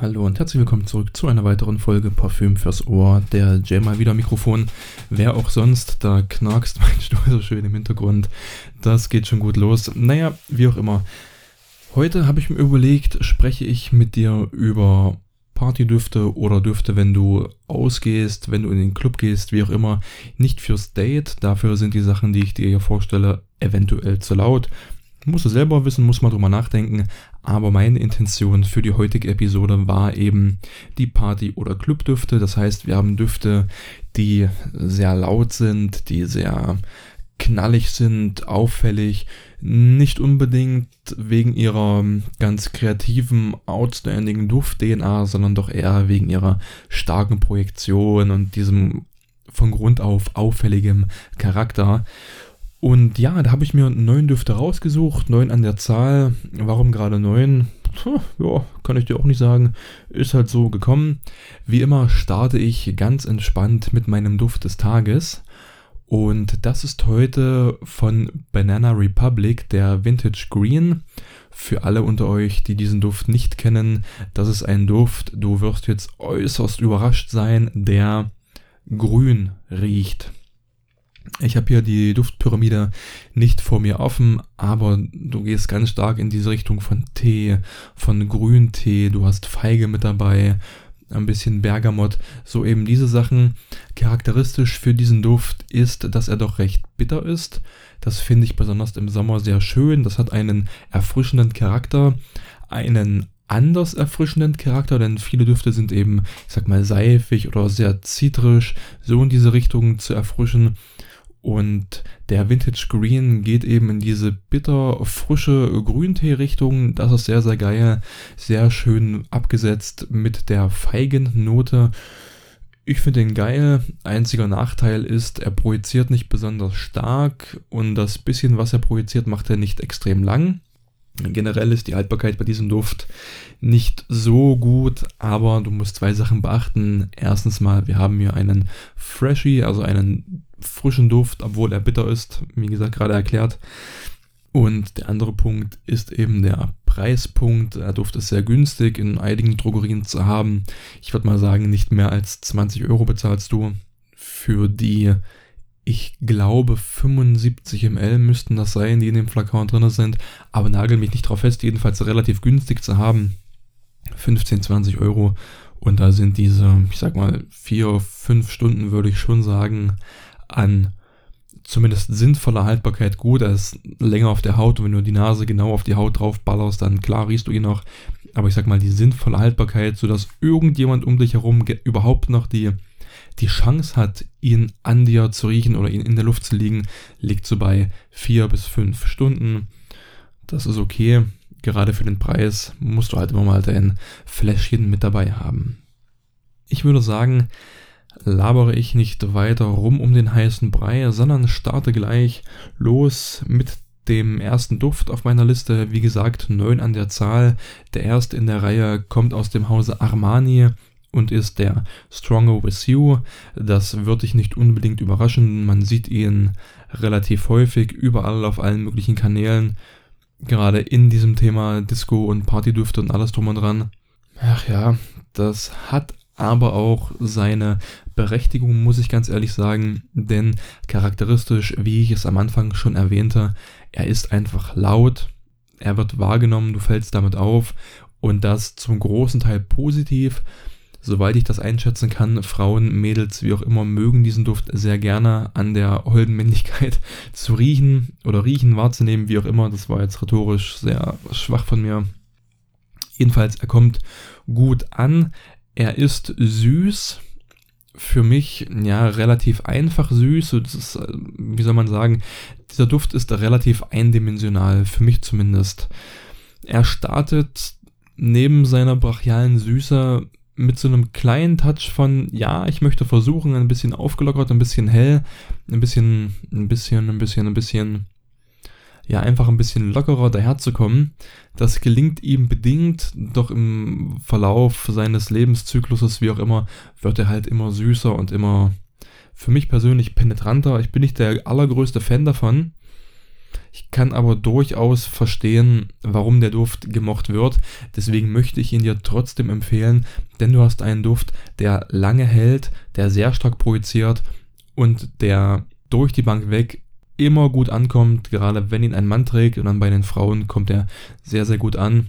Hallo und herzlich willkommen zurück zu einer weiteren Folge Parfüm fürs Ohr. Der Jay mal wieder Mikrofon. Wer auch sonst, da knarkst mein Stuhl so schön im Hintergrund. Das geht schon gut los. Naja, wie auch immer. Heute habe ich mir überlegt, spreche ich mit dir über Partydüfte oder Düfte, wenn du ausgehst, wenn du in den Club gehst, wie auch immer. Nicht fürs Date. Dafür sind die Sachen, die ich dir hier vorstelle, eventuell zu laut. Musst du selber wissen, muss man drüber nachdenken. Aber meine Intention für die heutige Episode war eben die Party- oder Clubdüfte. Das heißt, wir haben Düfte, die sehr laut sind, die sehr knallig sind, auffällig, nicht unbedingt wegen ihrer ganz kreativen, outstanding Duft-DNA, sondern doch eher wegen ihrer starken Projektion und diesem von Grund auf auffälligem Charakter. Und ja, da habe ich mir neun Düfte rausgesucht, neun an der Zahl. Warum gerade neun? Ja, kann ich dir auch nicht sagen. Ist halt so gekommen. Wie immer starte ich ganz entspannt mit meinem Duft des Tages. Und das ist heute von Banana Republic, der Vintage Green. Für alle unter euch, die diesen Duft nicht kennen, das ist ein Duft, du wirst jetzt äußerst überrascht sein, der grün riecht. Ich habe hier die Duftpyramide nicht vor mir offen, aber du gehst ganz stark in diese Richtung von Tee, von Grüntee, du hast Feige mit dabei, ein bisschen Bergamott, so eben diese Sachen. Charakteristisch für diesen Duft ist, dass er doch recht bitter ist. Das finde ich besonders im Sommer sehr schön. Das hat einen erfrischenden Charakter, einen anders erfrischenden Charakter, denn viele Düfte sind eben, ich sag mal, seifig oder sehr zitrisch, so in diese Richtung zu erfrischen. Und der Vintage Green geht eben in diese bitter, frische Grüntee-Richtung. Das ist sehr, sehr geil. Sehr schön abgesetzt mit der Feigennote. Ich finde den geil. Einziger Nachteil ist, er projiziert nicht besonders stark und das bisschen, was er projiziert, macht er nicht extrem lang. Generell ist die Haltbarkeit bei diesem Duft nicht so gut, aber du musst zwei Sachen beachten. Erstens mal, wir haben hier einen Freshie, also einen frischen Duft, obwohl er bitter ist, wie gesagt, gerade erklärt. Und der andere Punkt ist eben der Preispunkt. Der Duft ist sehr günstig in einigen Drogerien zu haben. Ich würde mal sagen, nicht mehr als 20 Euro bezahlst du für die ich glaube 75 ml müssten das sein, die in dem Flakon drin sind, aber nagel mich nicht drauf fest, jedenfalls relativ günstig zu haben. 15, 20 Euro und da sind diese, ich sag mal, 4, 5 Stunden würde ich schon sagen, an zumindest sinnvoller Haltbarkeit gut. Er ist länger auf der Haut und wenn du die Nase genau auf die Haut drauf ballerst, dann klar riechst du ihn noch. Aber ich sag mal, die sinnvolle Haltbarkeit, sodass irgendjemand um dich herum überhaupt noch die die Chance hat, ihn an dir zu riechen oder ihn in der Luft zu liegen, liegt so bei vier bis fünf Stunden. Das ist okay. Gerade für den Preis musst du halt immer mal dein Fläschchen mit dabei haben. Ich würde sagen, labere ich nicht weiter rum um den heißen Brei, sondern starte gleich los mit dem ersten Duft auf meiner Liste. Wie gesagt, neun an der Zahl. Der erste in der Reihe kommt aus dem Hause Armani und ist der Stronger With You. Das wird dich nicht unbedingt überraschen. Man sieht ihn relativ häufig überall auf allen möglichen Kanälen. Gerade in diesem Thema Disco und Partydüfte und alles drum und dran. Ach ja, das hat aber auch seine Berechtigung, muss ich ganz ehrlich sagen, denn charakteristisch, wie ich es am Anfang schon erwähnte, er ist einfach laut, er wird wahrgenommen, du fällst damit auf und das zum großen Teil positiv soweit ich das einschätzen kann, Frauen, Mädels, wie auch immer, mögen diesen Duft sehr gerne an der holden Männlichkeit zu riechen oder riechen wahrzunehmen, wie auch immer. Das war jetzt rhetorisch sehr schwach von mir. Jedenfalls, er kommt gut an. Er ist süß. Für mich, ja, relativ einfach süß. Ist, wie soll man sagen, dieser Duft ist relativ eindimensional, für mich zumindest. Er startet neben seiner brachialen Süße mit so einem kleinen Touch von, ja, ich möchte versuchen, ein bisschen aufgelockert, ein bisschen hell, ein bisschen, ein bisschen, ein bisschen, ein bisschen, ja, einfach ein bisschen lockerer daherzukommen. Das gelingt ihm bedingt, doch im Verlauf seines Lebenszykluses, wie auch immer, wird er halt immer süßer und immer, für mich persönlich penetranter. Ich bin nicht der allergrößte Fan davon. Ich kann aber durchaus verstehen, warum der Duft gemocht wird. Deswegen möchte ich ihn dir trotzdem empfehlen, denn du hast einen Duft, der lange hält, der sehr stark projiziert und der durch die Bank weg immer gut ankommt. Gerade wenn ihn ein Mann trägt und dann bei den Frauen kommt er sehr, sehr gut an.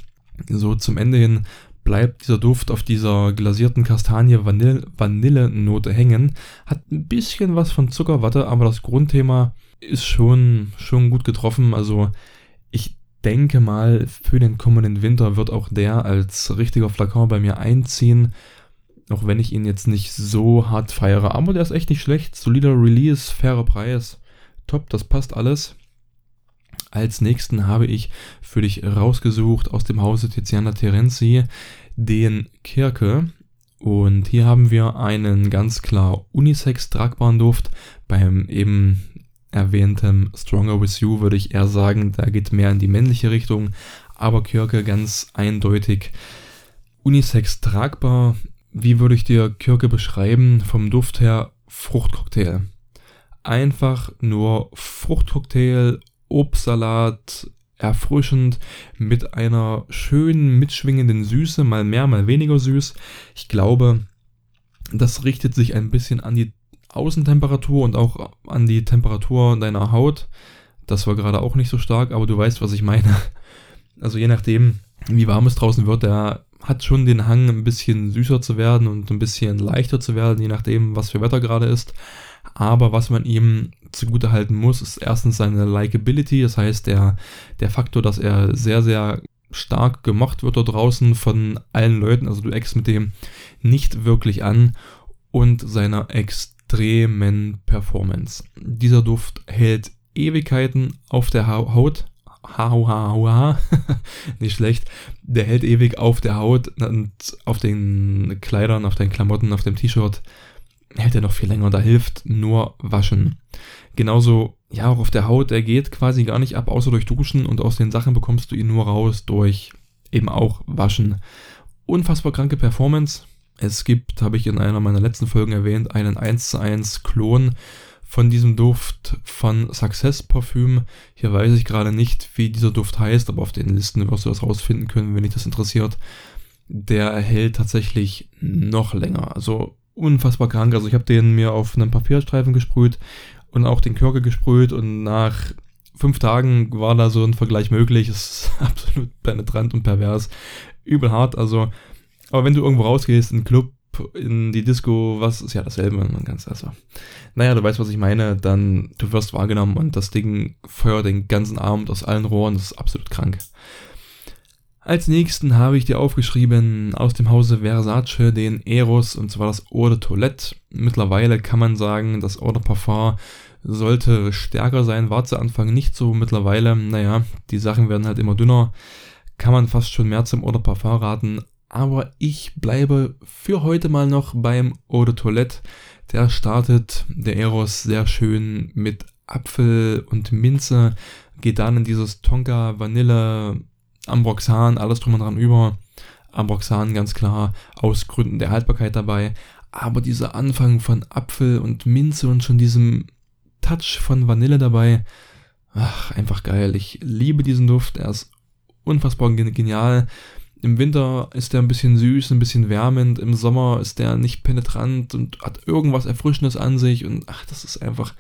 So zum Ende hin bleibt dieser Duft auf dieser glasierten Kastanie-Vanille-Note hängen. Hat ein bisschen was von Zuckerwatte, aber das Grundthema ist schon, schon gut getroffen. Also ich denke mal, für den kommenden Winter wird auch der als richtiger Flakon bei mir einziehen. Auch wenn ich ihn jetzt nicht so hart feiere. Aber der ist echt nicht schlecht. Solider Release, fairer Preis. Top, das passt alles. Als nächsten habe ich für dich rausgesucht aus dem Hause Tiziana Terenzi den Kirke. Und hier haben wir einen ganz klar unisex tragbaren Duft. Beim eben erwähntem Stronger With You würde ich eher sagen, da geht mehr in die männliche Richtung. Aber Kirke ganz eindeutig unisex tragbar. Wie würde ich dir Kirke beschreiben? Vom Duft her Fruchtcocktail. Einfach nur Fruchtcocktail Obstsalat, erfrischend, mit einer schönen, mitschwingenden Süße, mal mehr, mal weniger süß. Ich glaube, das richtet sich ein bisschen an die Außentemperatur und auch an die Temperatur deiner Haut. Das war gerade auch nicht so stark, aber du weißt, was ich meine. Also je nachdem, wie warm es draußen wird, der hat schon den Hang, ein bisschen süßer zu werden und ein bisschen leichter zu werden, je nachdem, was für Wetter gerade ist. Aber was man ihm zugute halten muss, ist erstens seine Likability, das heißt der, der Faktor, dass er sehr, sehr stark gemocht wird da draußen von allen Leuten, also du eckst mit dem nicht wirklich an und seiner extremen Performance. Dieser Duft hält Ewigkeiten auf der Haut. Ha, ha, ha, ha. nicht schlecht. Der hält ewig auf der Haut und auf den Kleidern, auf den Klamotten, auf dem T-Shirt hält er noch viel länger. Da hilft nur Waschen. Genauso, ja, auch auf der Haut, der geht quasi gar nicht ab, außer durch Duschen und aus den Sachen bekommst du ihn nur raus durch eben auch Waschen. Unfassbar kranke Performance. Es gibt, habe ich in einer meiner letzten Folgen erwähnt, einen 1 zu 1 Klon von diesem Duft von Success Parfüm. Hier weiß ich gerade nicht, wie dieser Duft heißt, aber auf den Listen wirst du das rausfinden können, wenn dich das interessiert. Der hält tatsächlich noch länger. Also unfassbar krank. Also ich habe den mir auf einem Papierstreifen gesprüht und auch den Körper gesprüht und nach fünf Tagen war da so ein Vergleich möglich. Es ist absolut penetrant und pervers. Übel hart, also. Aber wenn du irgendwo rausgehst, in den Club, in die Disco, was ist ja dasselbe. Man kann also. Naja, du weißt, was ich meine, dann du wirst wahrgenommen und das Ding feuert den ganzen Abend aus allen Rohren. Das ist absolut krank. Als nächsten habe ich dir aufgeschrieben aus dem Hause Versace den Eros und zwar das Eau de Toilette. Mittlerweile kann man sagen, das Eau de Parfum sollte stärker sein, war zu Anfang nicht so. Mittlerweile, naja, die Sachen werden halt immer dünner. Kann man fast schon mehr zum Eau de Parfum raten. Aber ich bleibe für heute mal noch beim Eau de Toilette. Der startet, der Eros, sehr schön mit Apfel und Minze. Geht dann in dieses Tonka Vanille Ambroxan, alles drum und dran über. Ambroxan ganz klar aus Gründen der Haltbarkeit dabei. Aber dieser Anfang von Apfel und Minze und schon diesem Touch von Vanille dabei, ach, einfach geil. Ich liebe diesen Duft. Er ist unfassbar genial. Im Winter ist er ein bisschen süß, ein bisschen wärmend. Im Sommer ist er nicht penetrant und hat irgendwas Erfrischendes an sich. Und ach, das ist einfach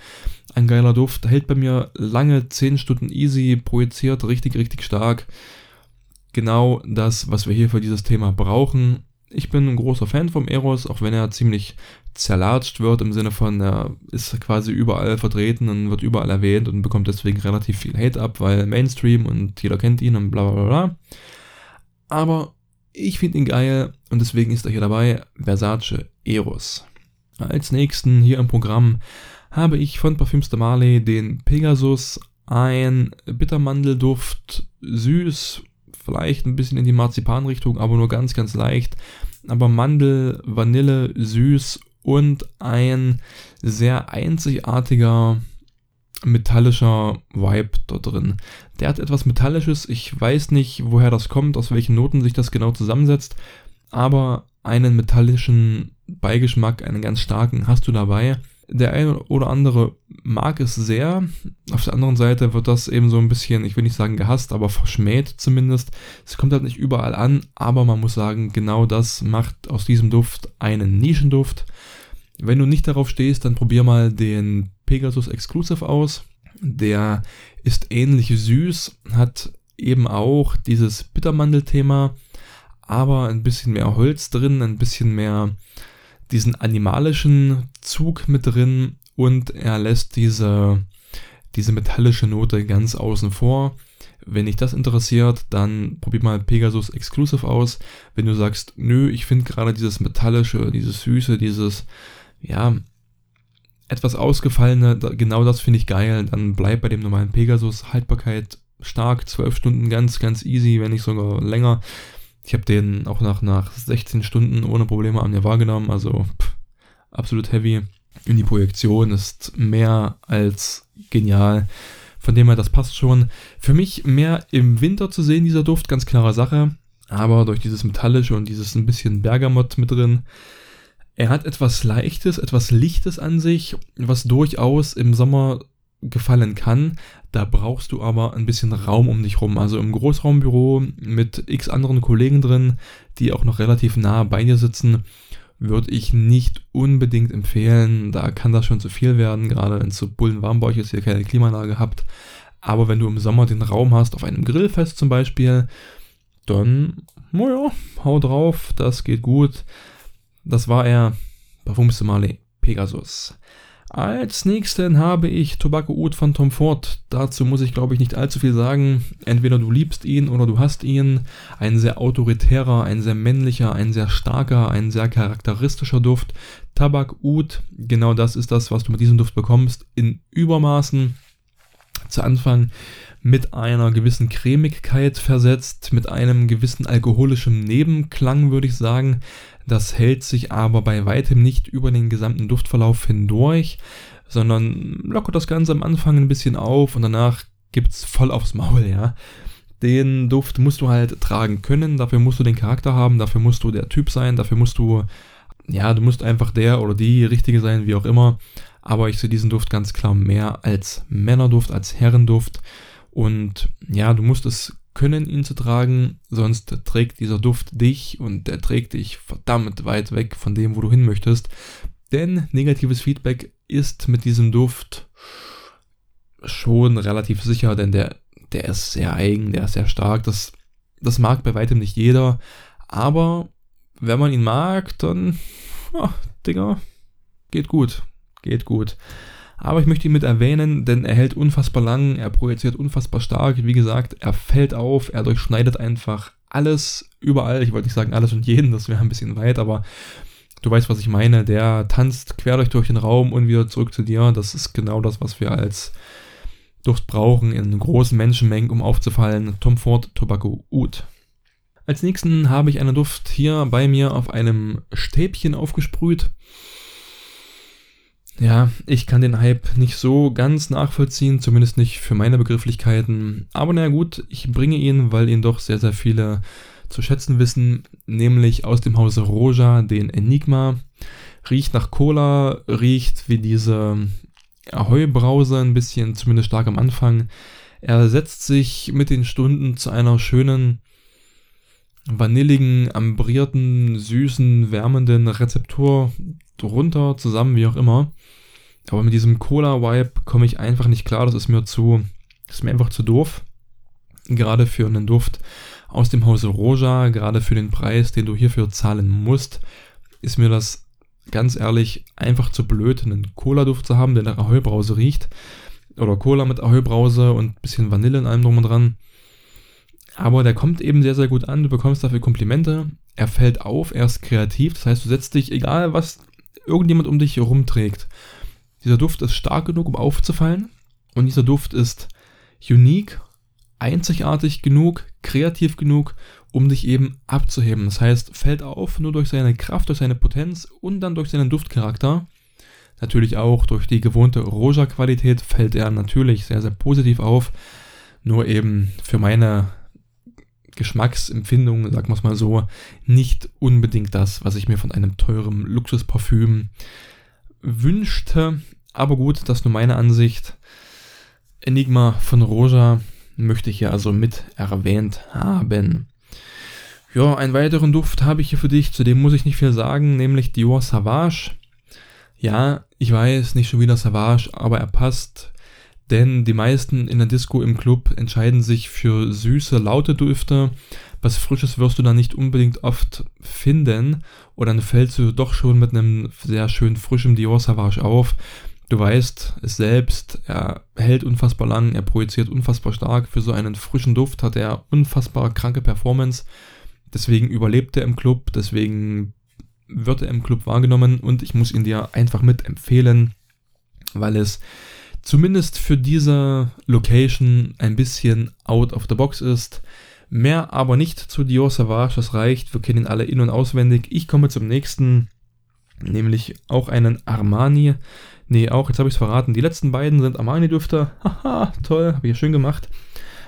ein geiler Duft. Hält bei mir lange 10 Stunden easy, projiziert richtig, richtig stark genau das, was wir hier für dieses Thema brauchen. Ich bin ein großer Fan vom Eros, auch wenn er ziemlich zerlatscht wird im Sinne von, er ist quasi überall vertreten und wird überall erwähnt und bekommt deswegen relativ viel Hate ab, weil Mainstream und jeder kennt ihn und bla bla bla. Aber ich finde ihn geil und deswegen ist er hier dabei, Versace Eros. Als nächsten hier im Programm habe ich von Parfüms de Marley den Pegasus, ein Bittermandelduft, süß, vielleicht ein bisschen in die Marzipanrichtung, aber nur ganz, ganz leicht. Aber Mandel, Vanille, süß und ein sehr einzigartiger metallischer Vibe dort drin. Der hat etwas Metallisches, ich weiß nicht, woher das kommt, aus welchen Noten sich das genau zusammensetzt, aber einen metallischen Beigeschmack, einen ganz starken hast du dabei. Der eine oder andere mag es sehr. Auf der anderen Seite wird das eben so ein bisschen, ich will nicht sagen gehasst, aber verschmäht zumindest. Es kommt halt nicht überall an, aber man muss sagen, genau das macht aus diesem Duft einen Nischenduft. Wenn du nicht darauf stehst, dann probier mal den Pegasus Exclusive aus. Der ist ähnlich süß, hat eben auch dieses Bittermandelthema, aber ein bisschen mehr Holz drin, ein bisschen mehr diesen animalischen Zug mit drin und er lässt diese, diese metallische Note ganz außen vor. Wenn dich das interessiert, dann probier mal Pegasus Exclusive aus. Wenn du sagst, nö, ich finde gerade dieses metallische, dieses süße, dieses, ja, etwas ausgefallene, genau das finde ich geil, dann bleib bei dem normalen Pegasus. Haltbarkeit stark, 12 Stunden ganz, ganz easy, wenn nicht sogar länger. Ich habe den auch nach, nach 16 Stunden ohne Probleme an mir wahrgenommen, also pff, absolut heavy. Und die Projektion ist mehr als genial. Von dem her, das passt schon. Für mich mehr im Winter zu sehen, dieser Duft, ganz klare Sache. Aber durch dieses Metallische und dieses ein bisschen Bergamott mit drin. Er hat etwas Leichtes, etwas Lichtes an sich, was durchaus im Sommer gefallen kann. Da brauchst du aber ein bisschen Raum um dich rum. Also im Großraumbüro mit x anderen Kollegen drin, die auch noch relativ nah bei dir sitzen, würde ich nicht unbedingt empfehlen. Da kann das schon zu viel werden, gerade wenn es so bullenwarm ist, ihr keine Klimaanlage habt. Aber wenn du im Sommer den Raum hast, auf einem Grillfest zum Beispiel, dann, naja, hau drauf, das geht gut. Das war er, Parfum Somali Pegasus. Als nächsten habe ich Tobacco Oud von Tom Ford. Dazu muss ich glaube ich nicht allzu viel sagen. Entweder du liebst ihn oder du hast ihn. Ein sehr autoritärer, ein sehr männlicher, ein sehr starker, ein sehr charakteristischer Duft. Tabak Oud, genau das ist das, was du mit diesem Duft bekommst. In Übermaßen. Zu Anfang mit einer gewissen Cremigkeit versetzt, mit einem gewissen alkoholischen Nebenklang, würde ich sagen. Das hält sich aber bei weitem nicht über den gesamten Duftverlauf hindurch, sondern lockert das Ganze am Anfang ein bisschen auf und danach gibt's voll aufs Maul, ja. Den Duft musst du halt tragen können, dafür musst du den Charakter haben, dafür musst du der Typ sein, dafür musst du, ja, du musst einfach der oder die Richtige sein, wie auch immer. Aber ich sehe diesen Duft ganz klar mehr als Männerduft, als Herrenduft. Und ja, du musst es können, ihn zu tragen, sonst trägt dieser Duft dich und der trägt dich verdammt weit weg von dem, wo du hin möchtest. Denn negatives Feedback ist mit diesem Duft schon relativ sicher, denn der, der ist sehr eigen, der ist sehr stark. Das, das mag bei weitem nicht jeder, aber wenn man ihn mag, dann, ja, Digga, geht gut, geht gut. Aber ich möchte ihn mit erwähnen, denn er hält unfassbar lang, er projiziert unfassbar stark. Wie gesagt, er fällt auf, er durchschneidet einfach alles, überall. Ich wollte nicht sagen alles und jeden, das wäre ein bisschen weit, aber du weißt, was ich meine. Der tanzt quer durch, durch den Raum und wieder zurück zu dir. Das ist genau das, was wir als Duft brauchen in großen Menschenmengen, um aufzufallen. Tom Ford Tobacco Oud. Als nächsten habe ich einen Duft hier bei mir auf einem Stäbchen aufgesprüht. Ja, ich kann den Hype nicht so ganz nachvollziehen, zumindest nicht für meine Begrifflichkeiten. Aber naja gut, ich bringe ihn, weil ihn doch sehr, sehr viele zu schätzen wissen, nämlich aus dem Hause Roja, den Enigma. Riecht nach Cola, riecht wie diese Ahoi-Brause, ein bisschen, zumindest stark am Anfang. Er setzt sich mit den Stunden zu einer schönen, vanilligen, ambrierten, süßen, wärmenden Rezeptur drunter, zusammen, wie auch immer. Aber mit diesem Cola-Vibe komme ich einfach nicht klar. Das ist mir zu, ist mir einfach zu doof. Gerade für einen Duft aus dem Hause Roja, gerade für den Preis, den du hierfür zahlen musst, ist mir das ganz ehrlich einfach zu blöd, einen Cola-Duft zu haben, der nach Ahoi-Brause riecht. Oder Cola mit Ahoi-Brause und bisschen Vanille in allem drum und dran. Aber der kommt eben sehr, sehr gut an. Du bekommst dafür Komplimente. Er fällt auf, er ist kreativ. Das heißt, du setzt dich, egal was irgendjemand um dich herum trägt, dieser Duft ist stark genug, um aufzufallen. Und dieser Duft ist unique, einzigartig genug, kreativ genug, um dich eben abzuheben. Das heißt, fällt auf nur durch seine Kraft, durch seine Potenz und dann durch seinen Duftcharakter. Natürlich auch durch die gewohnte Roja-Qualität fällt er natürlich sehr, sehr positiv auf. Nur eben für meine Geschmacksempfindung, sagen wir es mal so, nicht unbedingt das, was ich mir von einem teuren Luxusparfüm wünschte. Aber gut, das ist nur meine Ansicht. Enigma von Roja möchte ich hier also mit erwähnt haben. Ja, einen weiteren Duft habe ich hier für dich, zu dem muss ich nicht viel sagen, nämlich Dior Savage. Ja, ich weiß, nicht schon wieder Savage, aber er passt, denn die meisten in der Disco im Club entscheiden sich für süße, laute Düfte. Was Frisches wirst du da nicht unbedingt oft finden und dann fällst du doch schon mit einem sehr schön frischen Dior Savage auf. Du weißt es selbst, er hält unfassbar lang, er projiziert unfassbar stark. Für so einen frischen Duft hat er unfassbar kranke Performance. Deswegen überlebt er im Club, deswegen wird er im Club wahrgenommen und ich muss ihn dir einfach mit empfehlen, weil es zumindest für diese Location ein bisschen out of the box ist. Mehr aber nicht zu Dior Savage, das reicht, wir kennen ihn alle in- und auswendig. Ich komme zum nächsten, nämlich auch einen Armani. Nee, auch, jetzt habe ich es verraten. Die letzten beiden sind Armani-Düfte. Haha, toll, habe ich ja schön gemacht.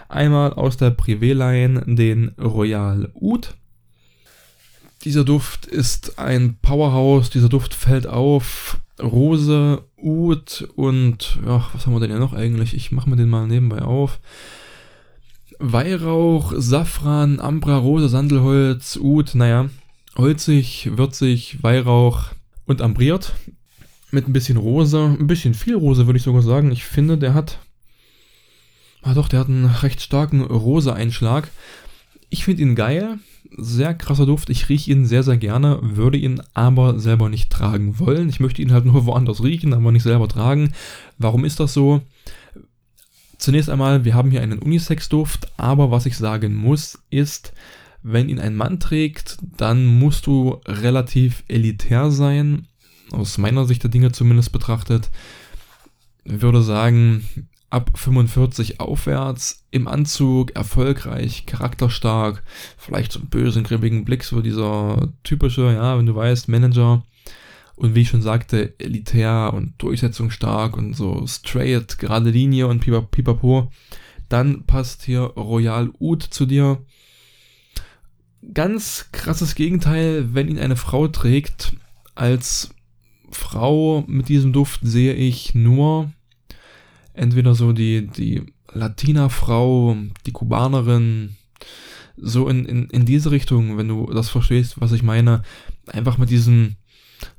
Einmal aus der Privé-Line den Royal Oud. Dieser Duft ist ein Powerhouse. Dieser Duft fällt auf. Rose, Oud und, ach, was haben wir denn ja noch eigentlich? Ich mache mir den mal nebenbei auf. Weihrauch, Safran, Ambra, Rose, Sandelholz, Oud, naja, holzig, würzig, Weihrauch und ambriert mit ein bisschen Rose, ein bisschen viel Rose würde ich sogar sagen. Ich finde, der hat, ah doch, der hat einen recht starken Rose-Einschlag. Ich finde ihn geil, sehr krasser Duft. Ich rieche ihn sehr, sehr gerne, würde ihn aber selber nicht tragen wollen. Ich möchte ihn halt nur woanders riechen, aber nicht selber tragen. Warum ist das so? Zunächst einmal, wir haben hier einen Unisex-Duft, aber was ich sagen muss, ist, wenn ihn ein Mann trägt, dann musst du relativ elitär sein aus meiner Sicht der Dinge zumindest betrachtet, würde sagen, ab 45 aufwärts, im Anzug, erfolgreich, charakterstark, vielleicht so einen bösen, grimmigen Blick, so dieser typische, ja, wenn du weißt, Manager. Und wie ich schon sagte, elitär und durchsetzungsstark und so straight, gerade Linie und pipapo. Dann passt hier Royal Oud zu dir. Ganz krasses Gegenteil, wenn ihn eine Frau trägt, als Frau mit diesem Duft sehe ich nur entweder so die, die Latina-Frau, die Kubanerin, so in, in, in diese Richtung, wenn du das verstehst, was ich meine. Einfach mit diesem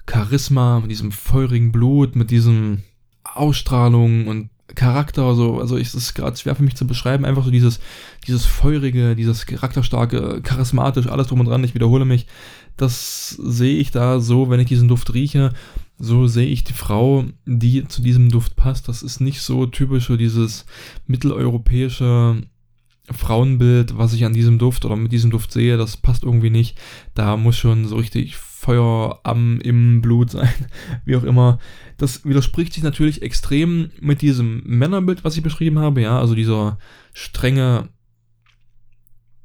Charisma, mit diesem feurigen Blut, mit diesem Ausstrahlung und Charakter, so, also ist es gerade schwer für mich zu beschreiben, einfach so dieses, dieses feurige, dieses charakterstarke, charismatisch, alles drum und dran, ich wiederhole mich, das sehe ich da so, wenn ich diesen Duft rieche, so sehe ich die Frau, die zu diesem Duft passt. Das ist nicht so typisch so dieses mitteleuropäische Frauenbild, was ich an diesem Duft oder mit diesem Duft sehe, das passt irgendwie nicht. Da muss schon so richtig Feuer am im Blut sein, wie auch immer. Das widerspricht sich natürlich extrem mit diesem Männerbild, was ich beschrieben habe, ja, also dieser strenge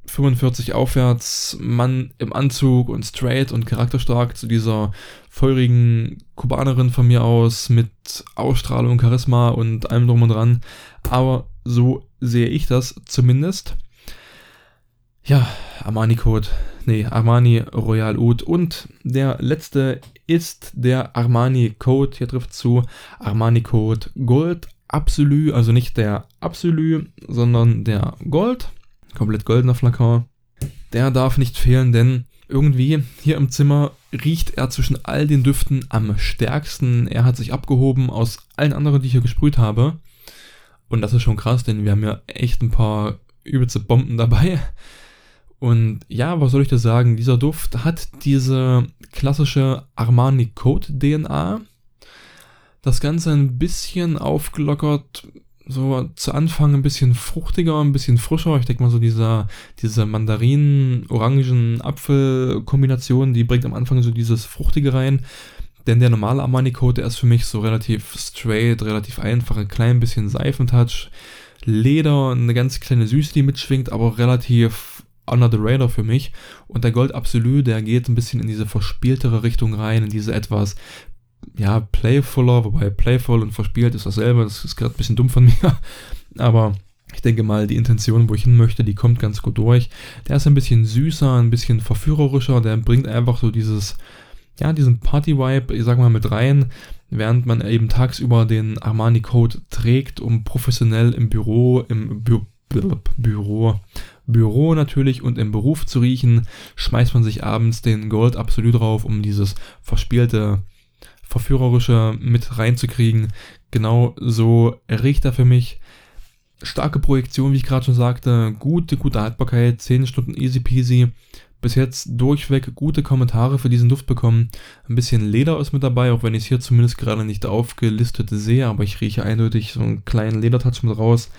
45 aufwärts, Mann im Anzug und straight und charakterstark zu dieser feurigen Kubanerin von mir aus mit Ausstrahlung, Charisma und allem drum und dran. Aber so sehe ich das zumindest. Ja, Armani Code, nee, Armani Royal Oud und der letzte ist der Armani Code, hier trifft zu Armani Code Gold Absolu, also nicht der Absolu, sondern der Gold komplett goldener Flakon. Der darf nicht fehlen, denn irgendwie hier im Zimmer riecht er zwischen all den Düften am stärksten. Er hat sich abgehoben aus allen anderen, die ich hier gesprüht habe. Und das ist schon krass, denn wir haben ja echt ein paar übelste Bomben dabei. Und ja, was soll ich da sagen? Dieser Duft hat diese klassische Armani Code DNA. Das Ganze ein bisschen aufgelockert so zu Anfang ein bisschen fruchtiger, ein bisschen frischer. Ich denke mal so dieser, diese Mandarinen-Orangen-Apfel-Kombination, die bringt am Anfang so dieses Fruchtige rein. Denn der normale Armani Code, der ist für mich so relativ straight, relativ einfach, ein klein bisschen Seifentouch, Leder, eine ganz kleine Süße, die mitschwingt, aber relativ under the radar für mich. Und der Gold Absolut, der geht ein bisschen in diese verspieltere Richtung rein, in diese etwas ja, playfuller, wobei playful und verspielt ist dasselbe, das ist gerade ein bisschen dumm von mir, aber ich denke mal, die Intention, wo ich hin möchte, die kommt ganz gut durch. Der ist ein bisschen süßer, ein bisschen verführerischer, der bringt einfach so dieses, ja, diesen Party-Vibe, ich sag mal, mit rein, während man eben tagsüber den Armani-Code trägt, um professionell im Büro, im Bü Büro, Büro natürlich und im Beruf zu riechen, schmeißt man sich abends den Gold Absolut drauf, um dieses verspielte, verführerische mit reinzukriegen. Genau so riecht er für mich. Starke Projektion, wie ich gerade schon sagte, gute, gute Haltbarkeit, 10 Stunden easy peasy bis jetzt durchweg gute Kommentare für diesen Duft bekommen. Ein bisschen Leder ist mit dabei, auch wenn ich es hier zumindest gerade nicht aufgelistet sehe, aber ich rieche eindeutig so einen kleinen Ledertouch mit raus.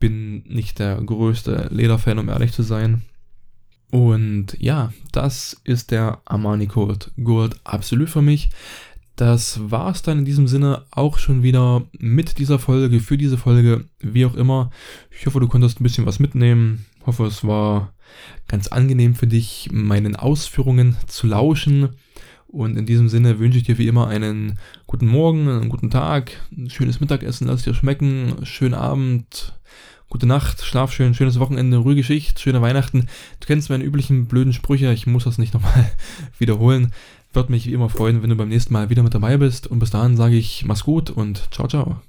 Bin nicht der größte Lederfan, um ehrlich zu sein. Und ja, das ist der Armani Code Gold absolut für mich. Das war es dann in diesem Sinne auch schon wieder mit dieser Folge, für diese Folge, wie auch immer. Ich hoffe, du konntest ein bisschen was mitnehmen. Ich hoffe, es war ganz angenehm für dich, meinen Ausführungen zu lauschen. Und in diesem Sinne wünsche ich dir wie immer einen guten Morgen, einen guten Tag, ein schönes Mittagessen, lass dir schmecken, schönen Abend, gute Nacht, schlaf schön, schönes Wochenende, ruhige Schicht, schöne Weihnachten. Du kennst meine üblichen blöden Sprüche, ich muss das nicht nochmal wiederholen. Würde mich wie immer freuen, wenn du beim nächsten Mal wieder mit dabei bist. Und bis dahin sage ich, mach's gut und ciao, ciao.